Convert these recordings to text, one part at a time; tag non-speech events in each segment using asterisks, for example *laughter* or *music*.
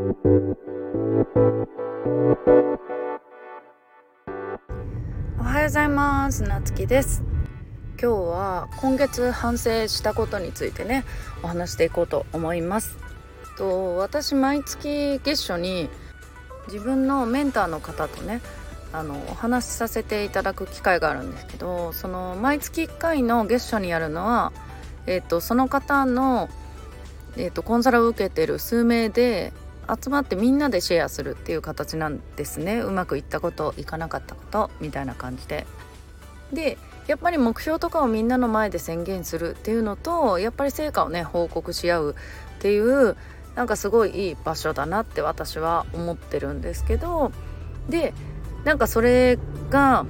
おはようございます。なつきです。今日は今月反省したことについてねお話していこうと思います。と私毎月月初に自分のメンターの方とねあのお話しさせていただく機会があるんですけどその毎月1回の月初にやるのは、えーと、その方の、えーとコンサルを受けてる数名で集まってみんなでシェアするっていう形なんですねうまくいったこといかなかったことみたいな感じで。でやっぱり目標とかをみんなの前で宣言するっていうのとやっぱり成果をね報告し合うっていうなんかすごいいい場所だなって私は思ってるんですけどでなんかそれが、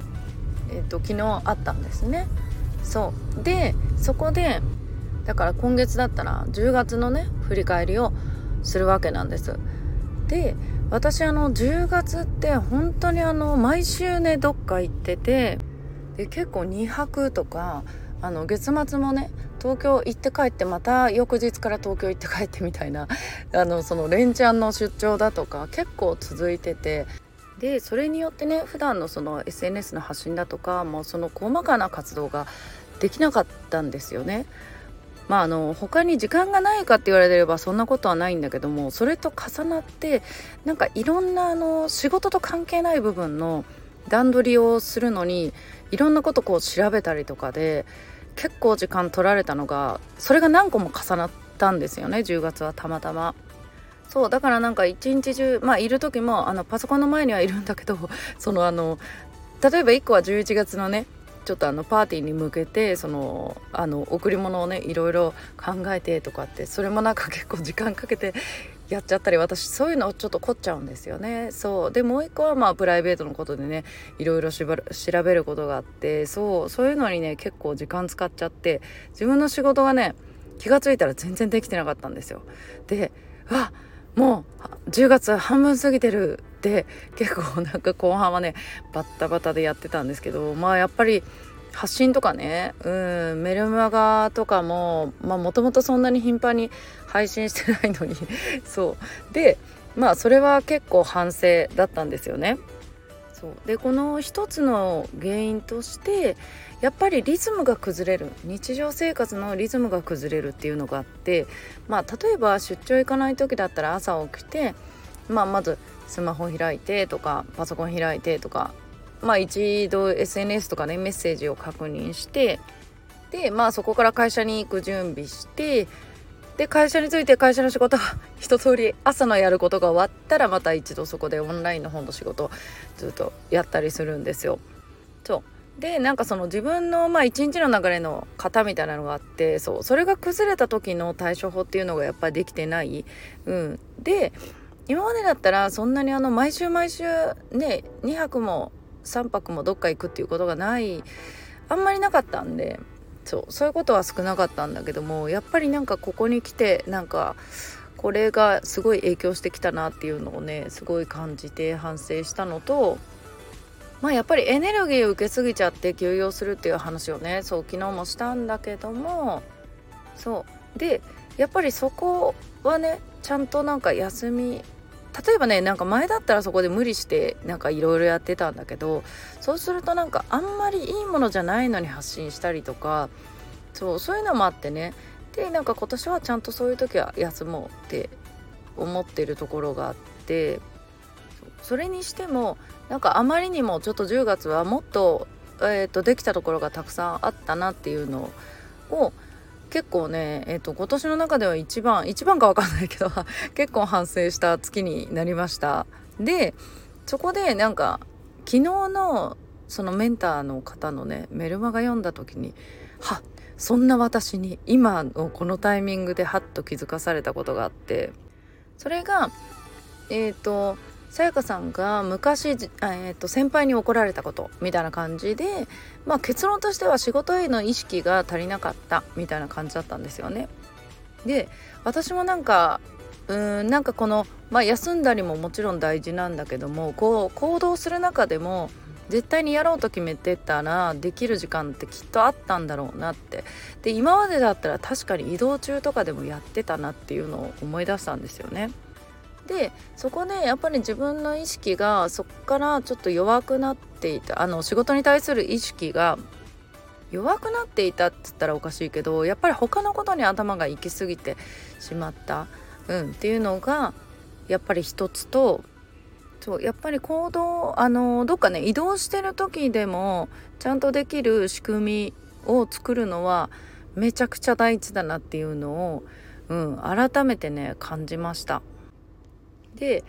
えーと、昨日あったんですね。そうでそこでだから今月だったら10月のね振り返りをするわけなんです。で私あの10月って本当にあの毎週ねどっか行っててで結構2泊とかあの月末もね東京行って帰ってまた翌日から東京行って帰ってみたいな *laughs* あのその連チャンの出張だとか結構続いててでそれによってね普段のその SNS の発信だとかもうその細かな活動ができなかったんですよね。まああの他に時間がないかって言われればそんなことはないんだけどもそれと重なってなんかいろんなあの仕事と関係ない部分の段取りをするのにいろんなことこう調べたりとかで結構時間取られたのがそれが何個も重なったんですよね10月はたまたま。そうだからなんか一日中まあいる時もあのパソコンの前にはいるんだけどそのあの例えば1個は11月のねちょっとあのパーティーに向けてそのあの贈り物をねいろいろ考えてとかってそれもなんか結構時間かけてやっちゃったり私そういうのちょっと凝っちゃうんですよね。そう。でもう一個はまあプライベートのことでねいろいろ調べることがあってそう。そういうのにね結構時間使っちゃって自分の仕事がね気が付いたら全然できてなかったんですよ。でわもう10月半分過ぎてるって結構なんか後半はねバッタバタでやってたんですけどまあやっぱり発信とかねうんメルマガとかももともとそんなに頻繁に配信してないのに *laughs* そう。でまあそれは結構反省だったんですよね。そう。でこの一つの原因としてやっぱりリズムが崩れる。日常生活のリズムが崩れるっていうのがあってまあ例えば出張行かない時だったら朝起きて、まあ、まずスマホ開いてとかパソコン開いてとかまあ一度 SNS とかねメッセージを確認してでまあそこから会社に行く準備してで会社に着いて会社の仕事が *laughs* 一通り朝のやることが終わったらまた一度そこでオンラインの本の仕事ずっとやったりするんですよ。そうでなんかその自分のまあ一日の流れの型みたいなのがあってそうそれが崩れた時の対処法っていうのがやっぱりできてない。うん、で今までだったらそんなにあの毎週毎週ね2泊も3泊もどっか行くっていうことがないあんまりなかったんでそうそういうことは少なかったんだけどもやっぱりなんかここに来てなんかこれがすごい影響してきたなっていうのをねすごい感じて反省したのとまあやっぱりエネルギーを受けすぎちゃって休養するっていう話をねそう昨日もしたんだけどもそう。でやっぱりそこはねちゃんとなんか休み例えばねなんか前だったらそこで無理してなんかいろいろやってたんだけどそうするとなんかあんまりいいものじゃないのに発信したりとかそうそういうのもあってね。でなんか今年はちゃんとそういう時は休もうって思ってるところがあってそれにしてもなんかあまりにもちょっと10月はもっと,、えーとできたところがたくさんあったなっていうのを結構ね、えーと、今年の中では一番一番か分かんないけど *laughs* 結構反省した月になりました。でそこでなんか昨日のそのメンターの方のねメルマガ読んだ時にはそんな私に今のこのタイミングでハッと気づかされたことがあってそれがえっ、ー、とさやかさんが昔、えーと、先輩に怒られたことみたいな感じで、まあ、結論としては仕事への意識が足りなかったみたいな感じだったんですよね。で私もなんかうんなんかこの、まあ、休んだりももちろん大事なんだけどもこう行動する中でも絶対にやろうと決めてたらできる時間ってきっとあったんだろうなってで今までだったら確かに移動中とかでもやってたなっていうのを思い出したんですよね。でそこでやっぱり自分の意識がそこからちょっと弱くなっていたあの仕事に対する意識が弱くなっていたって言ったらおかしいけどやっぱり他のことに頭が行き過ぎてしまった、うん、っていうのがやっぱり一つとそうやっぱり行動あのどっかね移動してる時でもちゃんとできる仕組みを作るのはめちゃくちゃ大事だなっていうのを、うん、改めてね感じました。で、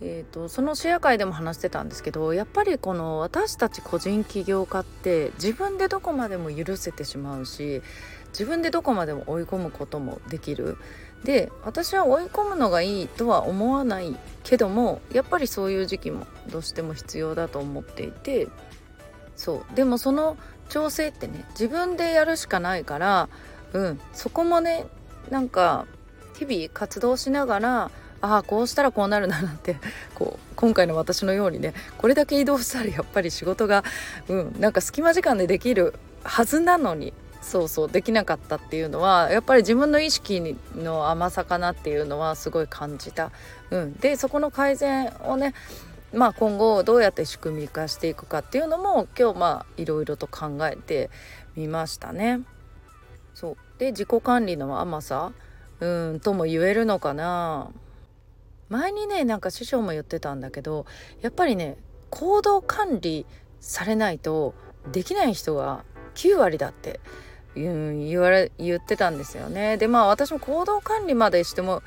えーと、そのシェア会でも話してたんですけどやっぱりこの私たち個人起業家って自分でどこまでも許せてしまうし自分でどこまでも追い込むこともできる。で私は追い込むのがいいとは思わないけどもやっぱりそういう時期もどうしても必要だと思っていてそうでもその調整ってね自分でやるしかないからうんそこもねなんか日々活動しながらああこうしたらこうなるななんて *laughs* こう今回の私のようにねこれだけ移動したらやっぱり仕事がうんなんか隙間時間でできるはずなのにそうそうできなかったっていうのはやっぱり自分の意識の甘さかなっていうのはすごい感じた。うん、でそこの改善をねまあ、今後どうやって仕組み化していくかっていうのも今日まあいろいろと考えてみましたね。そうで自己管理の甘さうんとも言えるのかな前にねなんか師匠も言ってたんだけどやっぱりね行動管理されないとできない人が9割だって言われ言ってたんですよね。でまあ私も行動管理までしても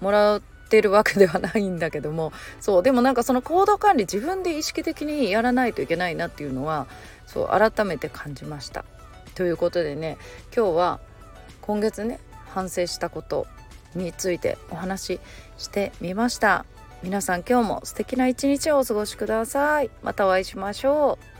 もらってるわけではないんだけどもそうでもなんかその行動管理自分で意識的にやらないといけないなっていうのはそう改めて感じました。ということでね今日は今月ね反省したことについてお話ししてみました。皆さん今日も素敵な一日をお過ごしください。またお会いしましょう。